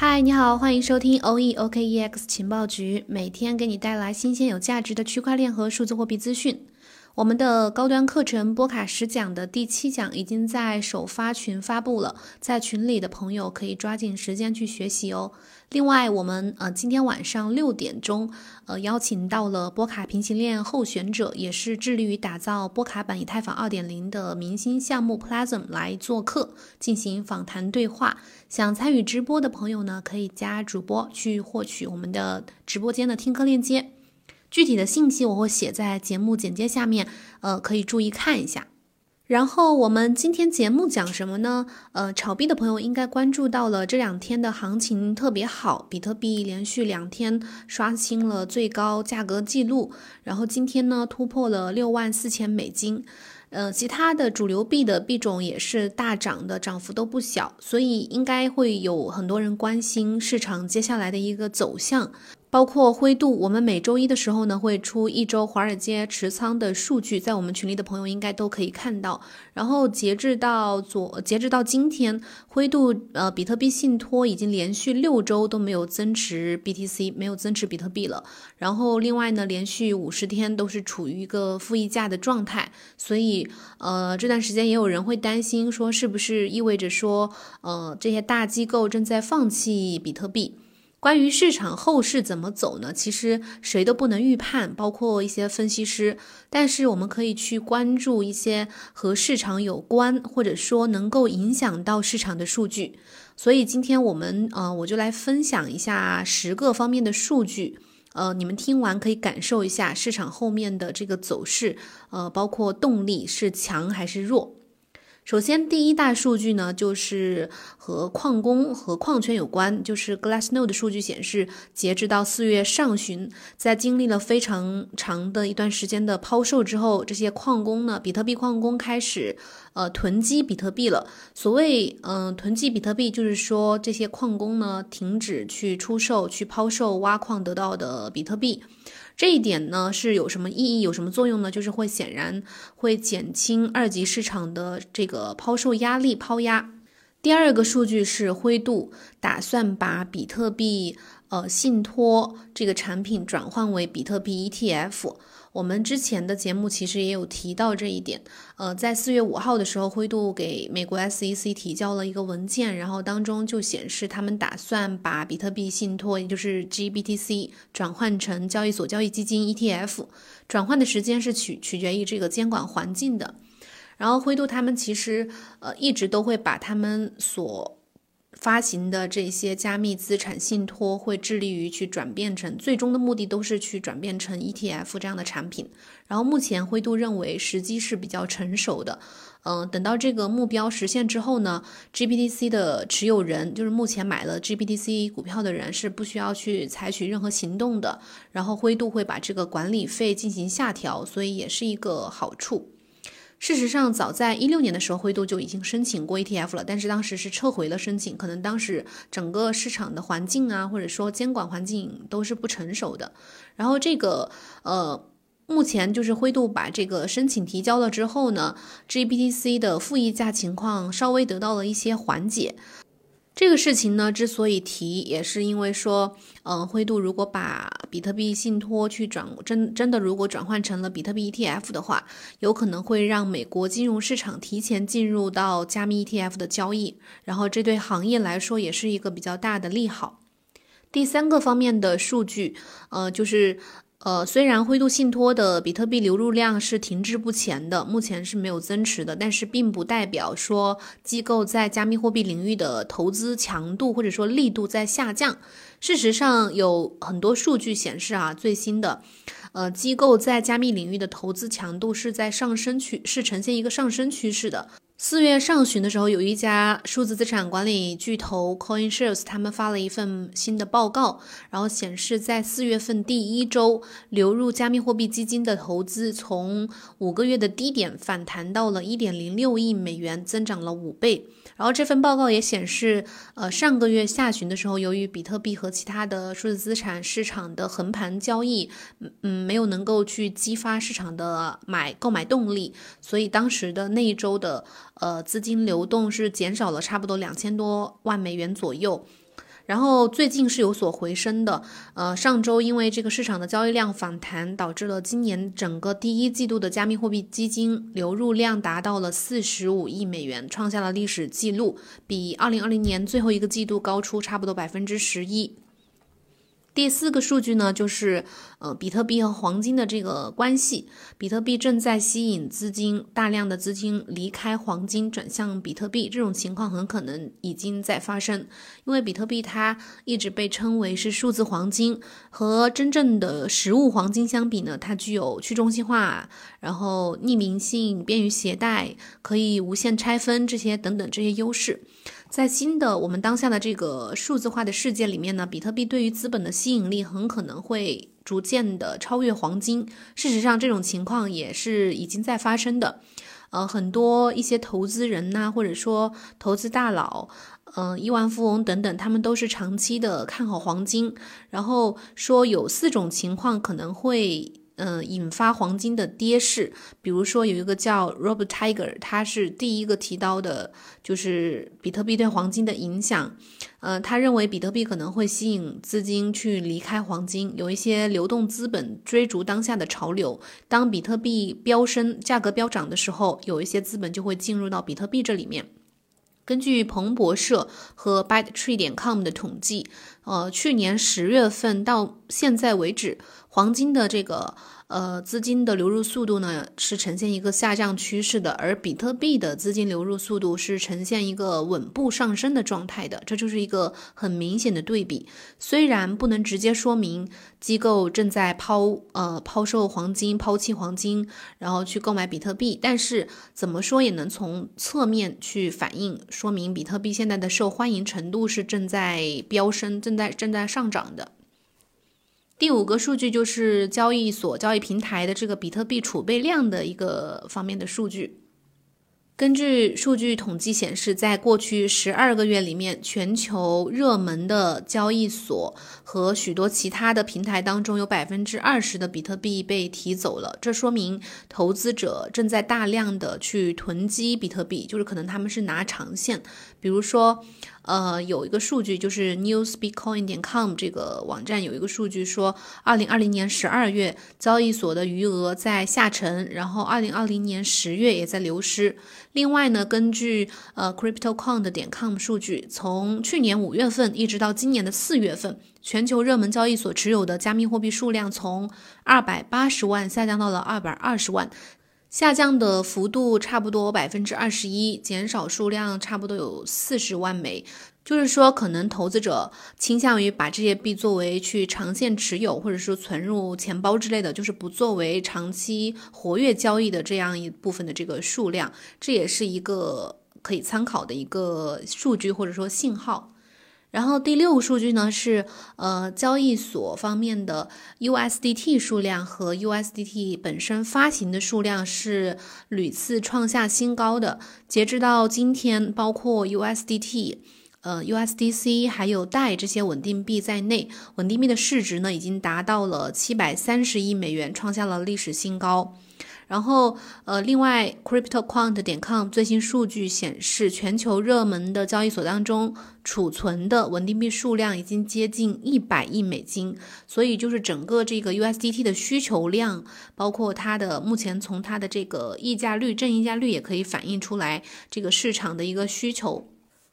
嗨，你好，欢迎收听 O E O K E X 情报局，每天给你带来新鲜有价值的区块链和数字货币资讯。我们的高端课程波卡十讲的第七讲已经在首发群发布了，在群里的朋友可以抓紧时间去学习哦。另外，我们呃今天晚上六点钟，呃邀请到了波卡平行链候选者，也是致力于打造波卡版以太坊二点零的明星项目 Plasm 来做客，进行访谈对话。想参与直播的朋友呢，可以加主播去获取我们的直播间的听课链接。具体的信息我会写在节目简介下面，呃，可以注意看一下。然后我们今天节目讲什么呢？呃，炒币的朋友应该关注到了这两天的行情特别好，比特币连续两天刷新了最高价格记录，然后今天呢突破了六万四千美金。呃，其他的主流币的币种也是大涨的，涨幅都不小，所以应该会有很多人关心市场接下来的一个走向。包括灰度，我们每周一的时候呢会出一周华尔街持仓的数据，在我们群里的朋友应该都可以看到。然后截至到昨，截至到今天，灰度呃比特币信托已经连续六周都没有增持 BTC，没有增持比特币了。然后另外呢，连续五十天都是处于一个负溢价的状态。所以呃这段时间也有人会担心说，是不是意味着说呃这些大机构正在放弃比特币？关于市场后市怎么走呢？其实谁都不能预判，包括一些分析师。但是我们可以去关注一些和市场有关，或者说能够影响到市场的数据。所以今天我们呃，我就来分享一下十个方面的数据。呃，你们听完可以感受一下市场后面的这个走势，呃，包括动力是强还是弱。首先，第一大数据呢，就是和矿工和矿权有关。就是 Glassnode 的数据显示，截止到四月上旬，在经历了非常长的一段时间的抛售之后，这些矿工呢，比特币矿工开始呃囤积比特币了。所谓嗯囤积比特币，就是说这些矿工呢停止去出售、去抛售挖矿得到的比特币。这一点呢是有什么意义、有什么作用呢？就是会显然会减轻二级市场的这个抛售压力、抛压。第二个数据是灰度打算把比特币呃信托这个产品转换为比特币 ETF。我们之前的节目其实也有提到这一点，呃，在四月五号的时候，灰度给美国 SEC 提交了一个文件，然后当中就显示他们打算把比特币信托，也就是 GBTC 转换成交易所交易基金 ETF，转换的时间是取取决于这个监管环境的。然后灰度他们其实呃一直都会把他们所发行的这些加密资产信托会致力于去转变成，最终的目的都是去转变成 ETF 这样的产品。然后目前灰度认为时机是比较成熟的，嗯，等到这个目标实现之后呢，GPTC 的持有人，就是目前买了 GPTC 股票的人是不需要去采取任何行动的。然后灰度会把这个管理费进行下调，所以也是一个好处。事实上，早在一六年的时候，灰度就已经申请过 ETF 了，但是当时是撤回了申请，可能当时整个市场的环境啊，或者说监管环境都是不成熟的。然后这个呃，目前就是灰度把这个申请提交了之后呢，GBTC 的负溢价情况稍微得到了一些缓解。这个事情呢，之所以提，也是因为说，嗯，灰度如果把比特币信托去转真真的如果转换成了比特币 ETF 的话，有可能会让美国金融市场提前进入到加密 ETF 的交易，然后这对行业来说也是一个比较大的利好。第三个方面的数据，呃，就是。呃，虽然灰度信托的比特币流入量是停滞不前的，目前是没有增持的，但是并不代表说机构在加密货币领域的投资强度或者说力度在下降。事实上，有很多数据显示啊，最新的，呃，机构在加密领域的投资强度是在上升趋，是呈现一个上升趋势的。四月上旬的时候，有一家数字资产管理巨头 CoinShares，他们发了一份新的报告，然后显示在四月份第一周流入加密货币基金的投资从五个月的低点反弹到了一点零六亿美元，增长了五倍。然后这份报告也显示，呃，上个月下旬的时候，由于比特币和其他的数字资产市场的横盘交易，嗯，没有能够去激发市场的买购买动力，所以当时的那一周的呃资金流动是减少了差不多两千多万美元左右。然后最近是有所回升的。呃，上周因为这个市场的交易量反弹，导致了今年整个第一季度的加密货币基金流入量达到了四十五亿美元，创下了历史记录，比二零二零年最后一个季度高出差不多百分之十一。第四个数据呢，就是呃，比特币和黄金的这个关系。比特币正在吸引资金，大量的资金离开黄金转向比特币，这种情况很可能已经在发生。因为比特币它一直被称为是数字黄金，和真正的实物黄金相比呢，它具有去中心化，然后匿名性、便于携带、可以无限拆分这些等等这些优势。在新的我们当下的这个数字化的世界里面呢，比特币对于资本的吸引力很可能会逐渐的超越黄金。事实上，这种情况也是已经在发生的。呃，很多一些投资人呐，或者说投资大佬，嗯，亿万富翁等等，他们都是长期的看好黄金，然后说有四种情况可能会。嗯，引发黄金的跌势，比如说有一个叫 Rob Tiger，他是第一个提到的，就是比特币对黄金的影响。呃，他认为比特币可能会吸引资金去离开黄金，有一些流动资本追逐当下的潮流。当比特币飙升、价格飙涨的时候，有一些资本就会进入到比特币这里面。根据彭博社和 BitTree 点 com 的统计，呃，去年十月份到现在为止。黄金的这个呃资金的流入速度呢是呈现一个下降趋势的，而比特币的资金流入速度是呈现一个稳步上升的状态的，这就是一个很明显的对比。虽然不能直接说明机构正在抛呃抛售黄金、抛弃黄金，然后去购买比特币，但是怎么说也能从侧面去反映，说明比特币现在的受欢迎程度是正在飙升、正在正在上涨的。第五个数据就是交易所、交易平台的这个比特币储备量的一个方面的数据。根据数据统计显示，在过去十二个月里面，全球热门的交易所和许多其他的平台当中，有百分之二十的比特币被提走了。这说明投资者正在大量的去囤积比特币，就是可能他们是拿长线，比如说。呃，有一个数据就是 newsbitcoin 点 com 这个网站有一个数据说，二零二零年十二月交易所的余额在下沉，然后二零二零年十月也在流失。另外呢，根据呃 cryptocoin 点 com 数据，从去年五月份一直到今年的四月份，全球热门交易所持有的加密货币数量从二百八十万下降到了二百二十万。下降的幅度差不多百分之二十一，减少数量差不多有四十万枚。就是说，可能投资者倾向于把这些币作为去长线持有，或者说存入钱包之类的，就是不作为长期活跃交易的这样一部分的这个数量，这也是一个可以参考的一个数据或者说信号。然后第六个数据呢是，呃，交易所方面的 USDT 数量和 USDT 本身发行的数量是屡次创下新高的。截止到今天，包括 USDT、呃 USDC 还有代这些稳定币在内，稳定币的市值呢已经达到了七百三十亿美元，创下了历史新高。然后，呃，另外，CryptoQuant 点 com 最新数据显示，全球热门的交易所当中储存的稳定币数量已经接近一百亿美金。所以，就是整个这个 USDT 的需求量，包括它的目前从它的这个溢价率、正溢价率也可以反映出来这个市场的一个需求。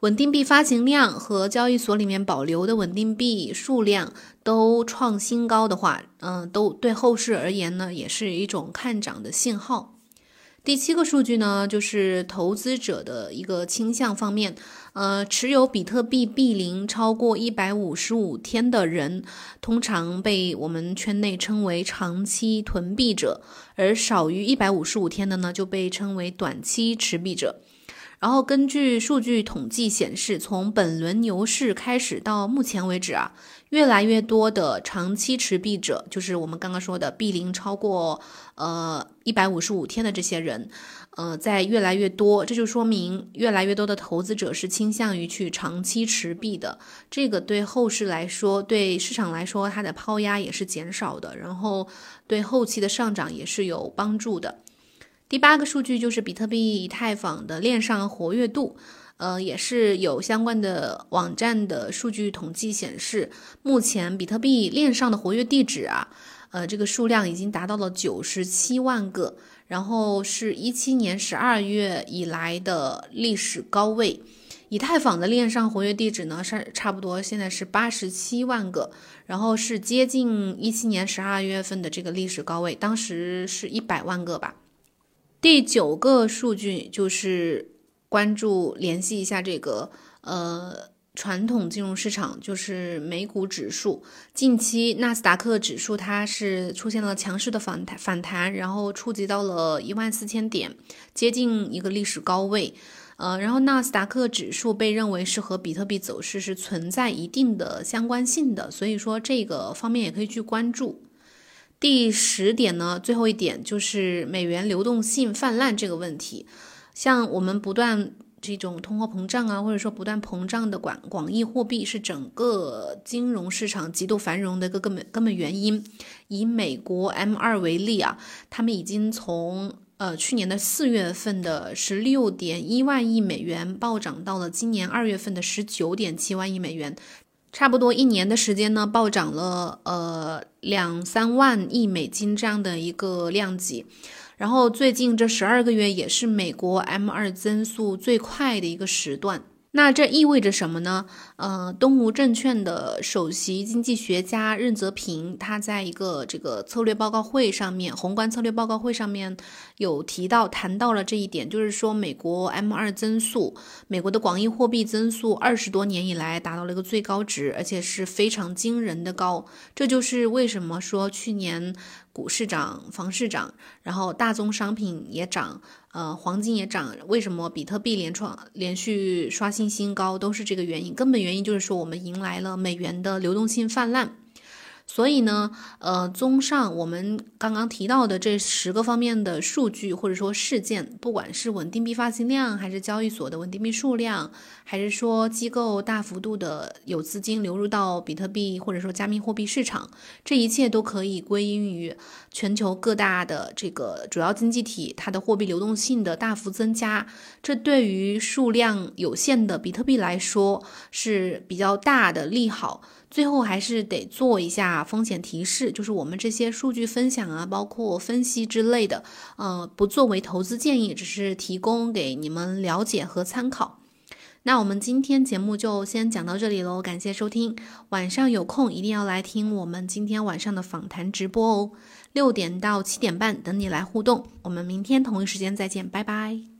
稳定币发行量和交易所里面保留的稳定币数量都创新高的话，嗯，都对后市而言呢，也是一种看涨的信号。第七个数据呢，就是投资者的一个倾向方面，呃，持有比特币币龄超过一百五十五天的人，通常被我们圈内称为长期囤币者，而少于一百五十五天的呢，就被称为短期持币者。然后根据数据统计显示，从本轮牛市开始到目前为止啊，越来越多的长期持币者，就是我们刚刚说的币龄超过呃一百五十五天的这些人，呃，在越来越多，这就说明越来越多的投资者是倾向于去长期持币的。这个对后市来说，对市场来说，它的抛压也是减少的，然后对后期的上涨也是有帮助的。第八个数据就是比特币以太坊的链上活跃度，呃，也是有相关的网站的数据统计显示，目前比特币链上的活跃地址啊，呃，这个数量已经达到了九十七万个，然后是一七年十二月以来的历史高位。以太坊的链上活跃地址呢是差不多现在是八十七万个，然后是接近一七年十二月份的这个历史高位，当时是一百万个吧。第九个数据就是关注联系一下这个呃传统金融市场，就是美股指数。近期纳斯达克指数它是出现了强势的反弹反弹，然后触及到了一万四千点，接近一个历史高位。呃，然后纳斯达克指数被认为是和比特币走势是存在一定的相关性的，所以说这个方面也可以去关注。第十点呢，最后一点就是美元流动性泛滥这个问题。像我们不断这种通货膨胀啊，或者说不断膨胀的广广义货币，是整个金融市场极度繁荣的一个根本根本原因。以美国 M 二为例啊，他们已经从呃，去年的四月份的十六点一万亿美元暴涨到了今年二月份的十九点七万亿美元，差不多一年的时间呢，暴涨了呃两三万亿美金这样的一个量级。然后最近这十二个月也是美国 M 二增速最快的一个时段。那这意味着什么呢？呃，东吴证券的首席经济学家任泽平，他在一个这个策略报告会上面，宏观策略报告会上面有提到，谈到了这一点，就是说美国 M 二增速，美国的广义货币增速二十多年以来达到了一个最高值，而且是非常惊人的高。这就是为什么说去年股市涨，房市涨，然后大宗商品也涨。呃，黄金也涨，为什么比特币连创连续刷新新高，都是这个原因。根本原因就是说，我们迎来了美元的流动性泛滥。所以呢，呃，综上我们刚刚提到的这十个方面的数据或者说事件，不管是稳定币发行量，还是交易所的稳定币数量，还是说机构大幅度的有资金流入到比特币或者说加密货币市场，这一切都可以归因于全球各大的这个主要经济体它的货币流动性的大幅增加。这对于数量有限的比特币来说是比较大的利好。最后还是得做一下风险提示，就是我们这些数据分享啊，包括分析之类的，呃，不作为投资建议，只是提供给你们了解和参考。那我们今天节目就先讲到这里喽，感谢收听。晚上有空一定要来听我们今天晚上的访谈直播哦，六点到七点半等你来互动。我们明天同一时间再见，拜拜。